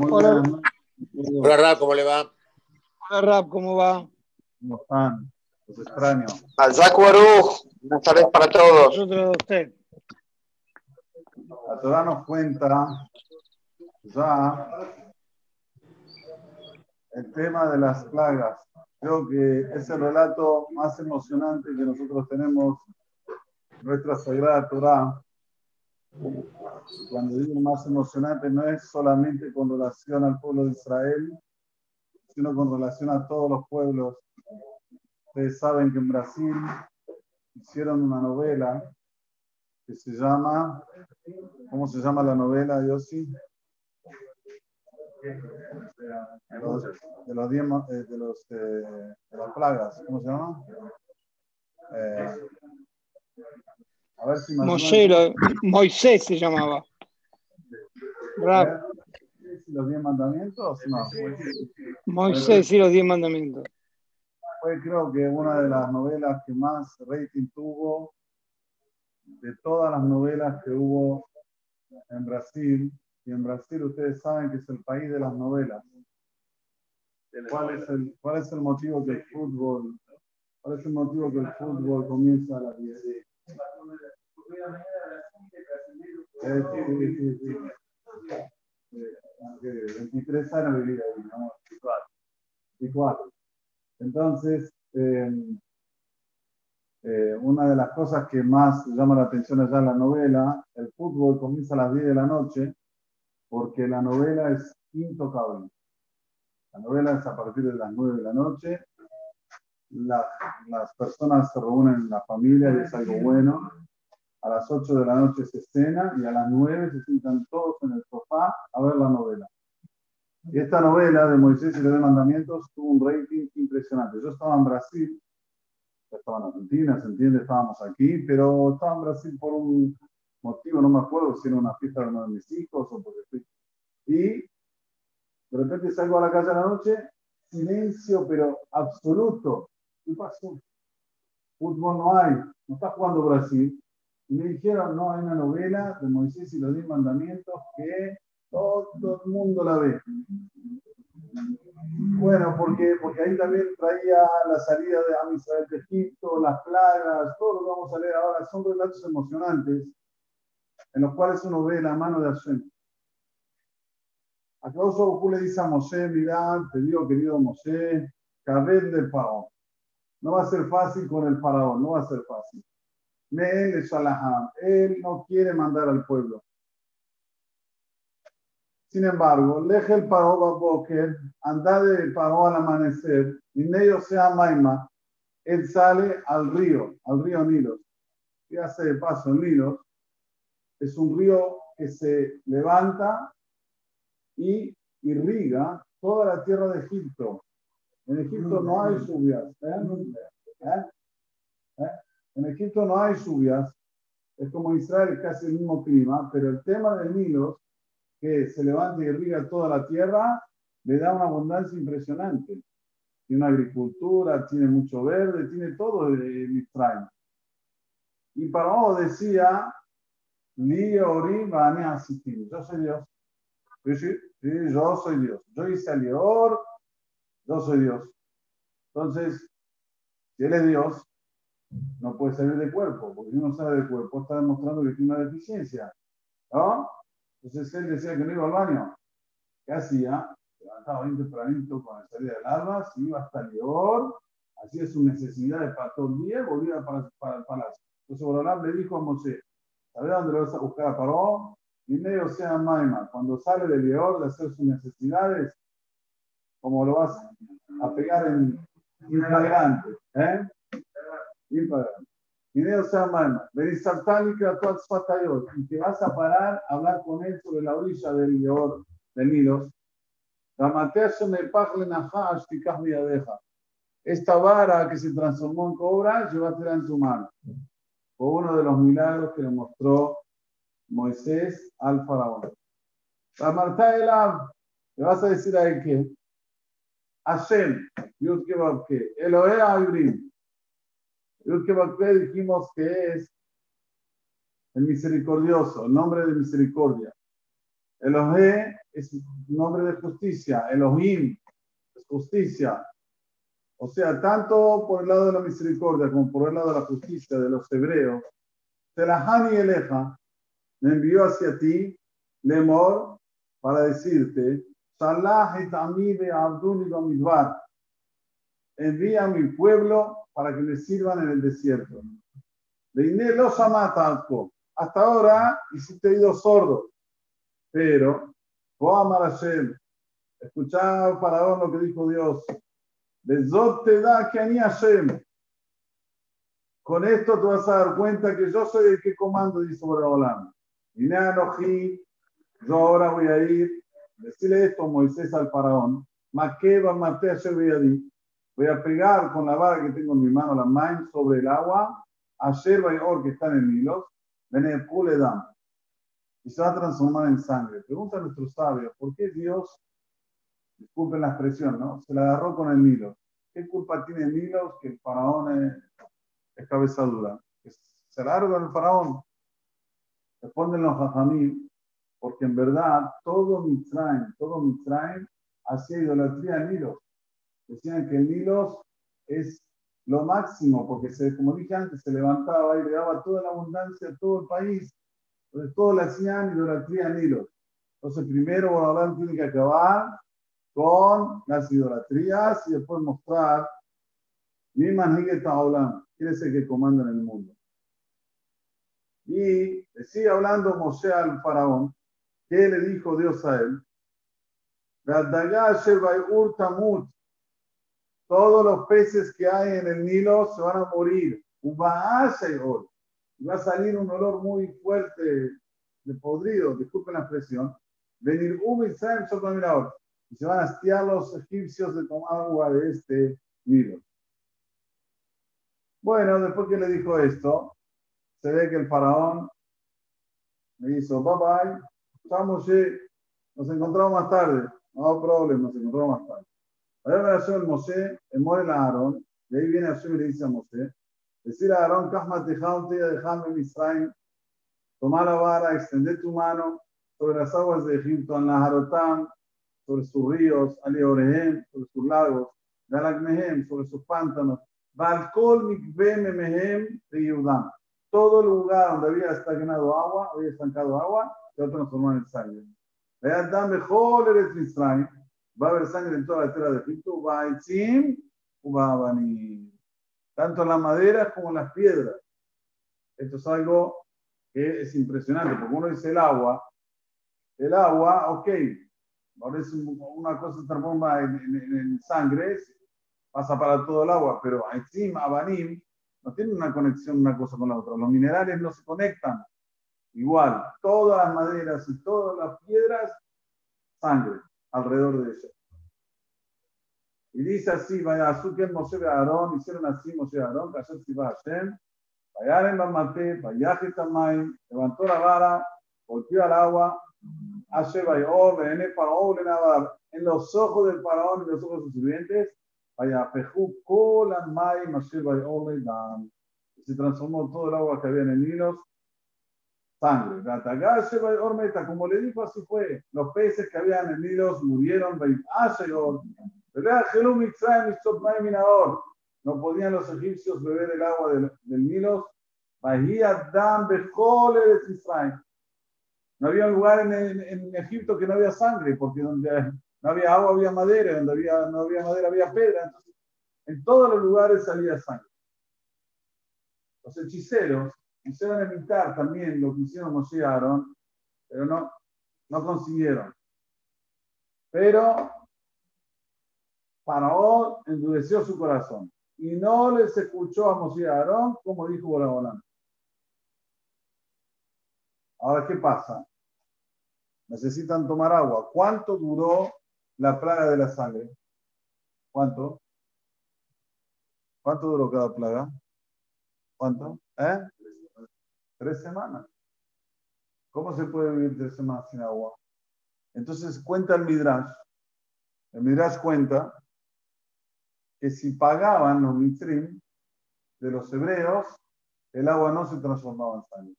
Hola. Hola, Rap, ¿cómo le va? Hola, Rap, ¿cómo va? ¿Cómo están? Los extraño. Baruch, buenas tardes para todos. Nosotros usted. La Torah nos cuenta ya el tema de las plagas. Creo que es el relato más emocionante que nosotros tenemos en nuestra Sagrada Torah. Cuando digo más emocionante no es solamente con relación al pueblo de Israel, sino con relación a todos los pueblos. Ustedes saben que en Brasil hicieron una novela que se llama, ¿cómo se llama la novela, Yossi? De los, de los, diez ma- eh, de, los eh, de las plagas, ¿cómo se llama? Eh, a ver si. Moshe, lo- Moisés se llamaba. ¿Eh? ¿Los diez mandamientos? No. Moisés y los diez mandamientos. Fue creo que una de las novelas que más rating tuvo de todas las novelas que hubo en Brasil. Y en Brasil ustedes saben que es el país de las novelas. ¿Cuál es el, cuál es el motivo que el fútbol, cuál es el motivo que el fútbol comienza a las 10? Sí, sí, sí, sí. Eh, aunque 23 años viví ahí, ¿no? 24. 24. Entonces, eh, eh, una de las cosas que más llama la atención allá en la novela, el fútbol comienza a las 10 de la noche porque la novela es intocable. La novela es a partir de las 9 de la noche. La- las personas se reúnen en la familia y es algo bueno. A las 8 de la noche se cena y a las 9 se sientan todos en el sofá a ver la novela. Y esta novela de Moisés y los mandamientos tuvo un rating impresionante. Yo estaba en Brasil, estaba en Argentina, se entiende, estábamos aquí, pero estaba en Brasil por un motivo, no me acuerdo si era una fiesta de uno de mis hijos o porque estoy. Y de repente salgo a la calle a la noche, silencio, pero absoluto. ¿Qué pasó? Fútbol no hay, no está jugando Brasil. Y me dijeron, no, hay una novela de Moisés y los diez mandamientos que todo el mundo la ve. Bueno, porque, porque ahí también traía la salida de Am Israel de Egipto, las plagas, todo lo que vamos a leer ahora son relatos emocionantes en los cuales uno ve la mano de Hashem. A causa le dice a Moshe, mira, te digo querido Moshe, cabel del faraón. No va a ser fácil con el faraón, no va a ser fácil. Él no quiere mandar al pueblo. Sin embargo, leje el paró Baboker, anda de paró al amanecer, y ello sea Maima, él sale al río, al río Nilo. ¿Qué hace de paso el Nilo? Es un río que se levanta y irriga toda la tierra de Egipto. En Egipto no hay lluvias. ¿eh? ¿Eh? ¿Eh? En Egipto no hay lluvias. Es como Israel, casi el mismo clima, pero el tema del Nilo que se levanta y irriga toda la tierra, le da una abundancia impresionante. Tiene una agricultura, tiene mucho verde, tiene todo de Israel. Y Paró decía, Li Ori Bane Asitim, yo soy Dios. Yo soy Dios. Yo hice a Lior, yo soy Dios. Entonces, si él es Dios, no puede salir del cuerpo, porque si uno sale del cuerpo está demostrando que tiene una deficiencia. ¿No? Entonces él decía que no iba al baño. ¿Qué hacía? Se levantaba bien tempranito la salida del alba, se iba hasta Leor, hacía sus necesidades para todo el día volvía para, para el palacio. Entonces Borolán le dijo a Moshe, ¿sabes dónde lo vas a buscar a Paró? Y medio sea Maima, cuando sale de Leor de hacer sus necesidades, como lo vas a pegar en inflagrante, ¿eh? Inflagrante. Y te vas a parar a hablar con él sobre la orilla del Leor, del Nilos. Esta vara que se transformó en cobra, llévatela en tu mano. Fue uno de los milagros que le mostró Moisés al faraón. Le vas a decir a él que Hashem, Yud Kebabke, Elohe Abrim. Yud Kebabke dijimos que es el misericordioso, el nombre de misericordia. Elohe es nombre de justicia, Elohim, es justicia. O sea, tanto por el lado de la misericordia como por el lado de la justicia de los hebreos, Telahani Eleja me envió hacia ti, Lemor, para decirte, Salah et de Abdul Midbar, envía a mi pueblo para que me sirvan en el desierto. Veiné los amatalco. Hasta ahora hiciste oídos sordos, pero, Hashem, escuchá, Faraón, lo que dijo Dios. Te da que ni Hashem. Con esto te vas a dar cuenta que yo soy el que comando, dice Boraholam. Y yo ahora voy a ir, decirle esto a Moisés al faraón, Maqueba Matea voy a pegar con la vara que tengo en mi mano, la main, sobre el agua, a Sherba y Or que están en Nilos, Benepul y se va a transformar en sangre. Pregunta a nuestros sabios, ¿por qué Dios, disculpen la expresión, ¿no? se la agarró con el Nilo? ¿Qué culpa tiene Nilos que el faraón es, es cabeza dura? Se la con el faraón. Responden los jajamí, porque en verdad todo Mitzrayim, todo Mitzrayim hacía idolatría a Nilos. Decían que el Nilos es lo máximo, porque se, como dije antes, se levantaba y le daba toda la abundancia a todo el país. Entonces todos le hacían idolatría a Nilos. Entonces primero Borolán tiene que acabar con las idolatrías y después mostrar mi está hablando, quiere ser que comanda en el mundo. Y sigue hablando Moshe al faraón, que le dijo Dios a él, todos los peces que hay en el Nilo se van a morir. Va a salir un olor muy fuerte de podrido, disculpen la expresión. Venir y se van a hastiar los egipcios de tomar agua de este Nilo. Bueno, después que le dijo esto, se ve que el faraón le hizo, bye bye, estamos, nos encontramos más tarde. No problema, nos encontramos más tarde. Ahora ver a el Moshe, el More a Aarón, de ahí viene Hashem y le dice a Moshe, decir a Aarón, Kahma Tejaun, te dejame Misraim, toma la vara, extender tu mano sobre las aguas de Egipto, en Naharotam, sobre sus ríos, Aliorehem, sobre sus lagos, Galakmehem, sobre sus pantanos, Balkol Mikve Mehem de Yudam. Todo lugar donde había estagnado agua, había estancado agua, se va a transformar en sangre. Vean, mejor eres Misraim va a haber sangre en toda la tierra de Egipto, va a va a venir. Tanto en las maderas como en las piedras. Esto es algo que es impresionante, porque uno dice el agua, el agua, ok, ahora es una cosa se transforma en, en, sangre, pasa para todo el agua, pero encima, Abanim, no tiene una conexión una cosa con la otra. Los minerales no se conectan. Igual, todas las maderas y todas las piedras, sangre alrededor de ella. Y dice así, vaya Azuken Moshe Aarón, hicieron así Moshe Aarón, Kasher Siva Hashem, Vayaren Bamate, Vayaje Tamay, levantó la vara, golpeó al agua, Hashem Vayor, Vene Faraón, Lenabar, en los ojos del faraón y los ojos de sus sirvientes, vaya Pejú, Kolan May, Moshe Vayor, Lenabar. Se transformó todo el agua que había en el Nilo sangre. Como le dijo, así fue. Los peces que habían en Nilo murieron. No podían los egipcios beber el agua del, del Nilo. No había lugar en, en, Egipto que no había sangre, porque donde no había agua había madera, donde había, no había madera había. Entonces, en todos los lugares salía sangre. Los hechiceros Quisieron evitar también lo que hicieron Moshe y Aaron, pero no, no consiguieron. Pero Faraón endureció su corazón y no les escuchó a Moshe y Aarón como dijo Bolabolán. Ahora, ¿qué pasa? Necesitan tomar agua. ¿Cuánto duró la plaga de la sangre? ¿Cuánto? ¿Cuánto duró cada plaga? ¿Cuánto? ¿Eh? Tres semanas. ¿Cómo se puede vivir tres semanas sin agua? Entonces cuenta el Midrash. El Midrash cuenta que si pagaban los mitrim de los hebreos, el agua no se transformaba en sangre.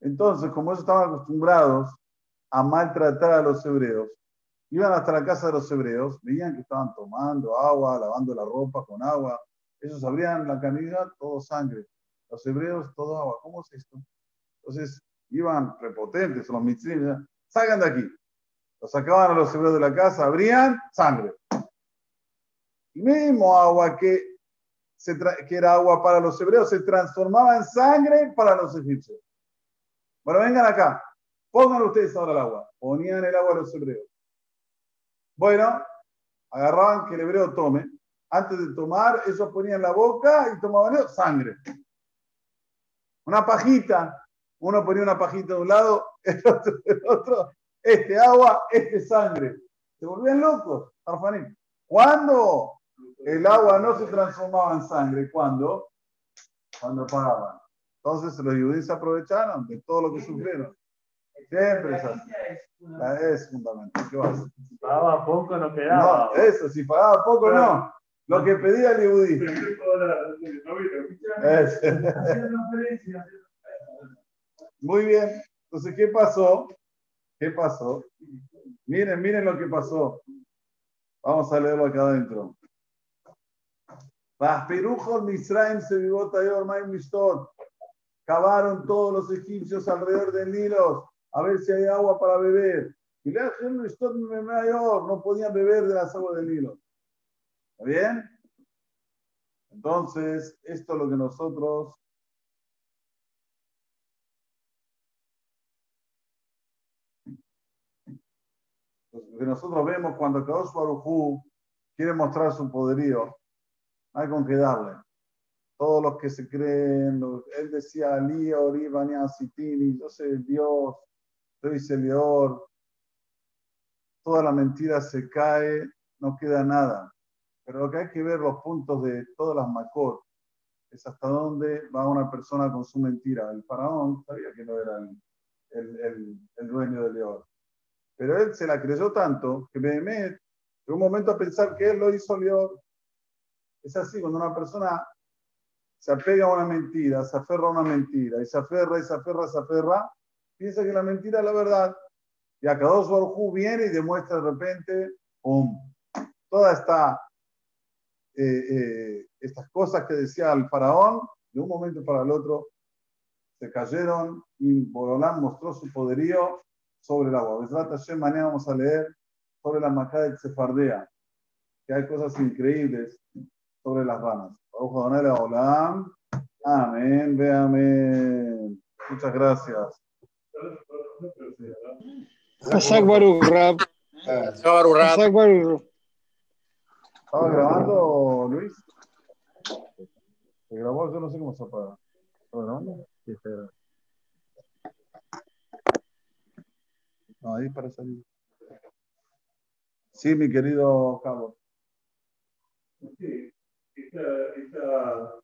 Entonces, como ellos estaban acostumbrados a maltratar a los hebreos. Iban hasta la casa de los hebreos, veían que estaban tomando agua, lavando la ropa con agua. Ellos abrían la canilla, todo sangre. Los hebreos, todo agua. ¿Cómo es esto? Entonces, iban prepotentes, los mitzvim, salgan de aquí. Los sacaban a los hebreos de la casa, abrían, sangre. Y mismo agua que era agua para los hebreos se transformaba en sangre para los egipcios. Bueno, vengan acá, pongan ustedes ahora el agua. Ponían el agua a los hebreos. Bueno, agarraban que el hebreo tome. Antes de tomar, ellos ponían la boca y tomaban sangre. Una pajita. Uno ponía una pajita de un lado, el otro, el otro este agua, este sangre. Se volvían locos, Arfanín. ¿Cuándo el agua no se transformaba en sangre? ¿Cuándo? Cuando pagaban. Entonces los judíos se aprovecharon de todo lo que sufrieron. Siempre es así. Es fundamental. ¿Qué vas? Si pagaba poco, no quedaba. No, eso, si pagaba poco, no. Lo que pedía el judí. Muy bien. Entonces, ¿qué pasó? ¿Qué pasó? Miren, miren lo que pasó. Vamos a leerlo acá adentro. Misraim se vivó Tayor Mistot. Cavaron todos los egipcios alrededor del Nilo a ver si hay agua para beber. Y le no podían beber de las aguas del Nilo. ¿Está bien? Entonces, esto es lo que nosotros que nosotros vemos cuando Kadosh Barujú quiere mostrar su poderío, hay con qué darle. Todos los que se creen, él decía, Alía, Oribania, Sitini, yo soy Dios, soy Selior. Toda la mentira se cae, no queda nada. Pero lo que hay que ver los puntos de todas las Makot es hasta dónde va una persona con su mentira. El faraón sabía que no era el, el, el dueño de León pero él se la creyó tanto que me llegó un momento a pensar que él lo hizo León. Es así, cuando una persona se apega a una mentira, se aferra a una mentira, y se aferra, y se aferra, se aferra, piensa que la mentira es la verdad. Y a cada dos viene y demuestra de repente, ¡pum! Toda esta, eh, eh, estas cosas que decía el faraón, de un momento para el otro, se cayeron y Borolán mostró su poderío sobre el agua. mañana vamos a leer sobre la macada de Sefardea, que hay cosas increíbles sobre las ranas. Amén, ve amén. Muchas gracias. ¿Estaba grabando, Luis? ¿Se grabó? Yo no sé cómo se apaga. ¿Estaba grabando? Sí, No, ahí para salir. Sí, mi querido Cabo. Sí, esta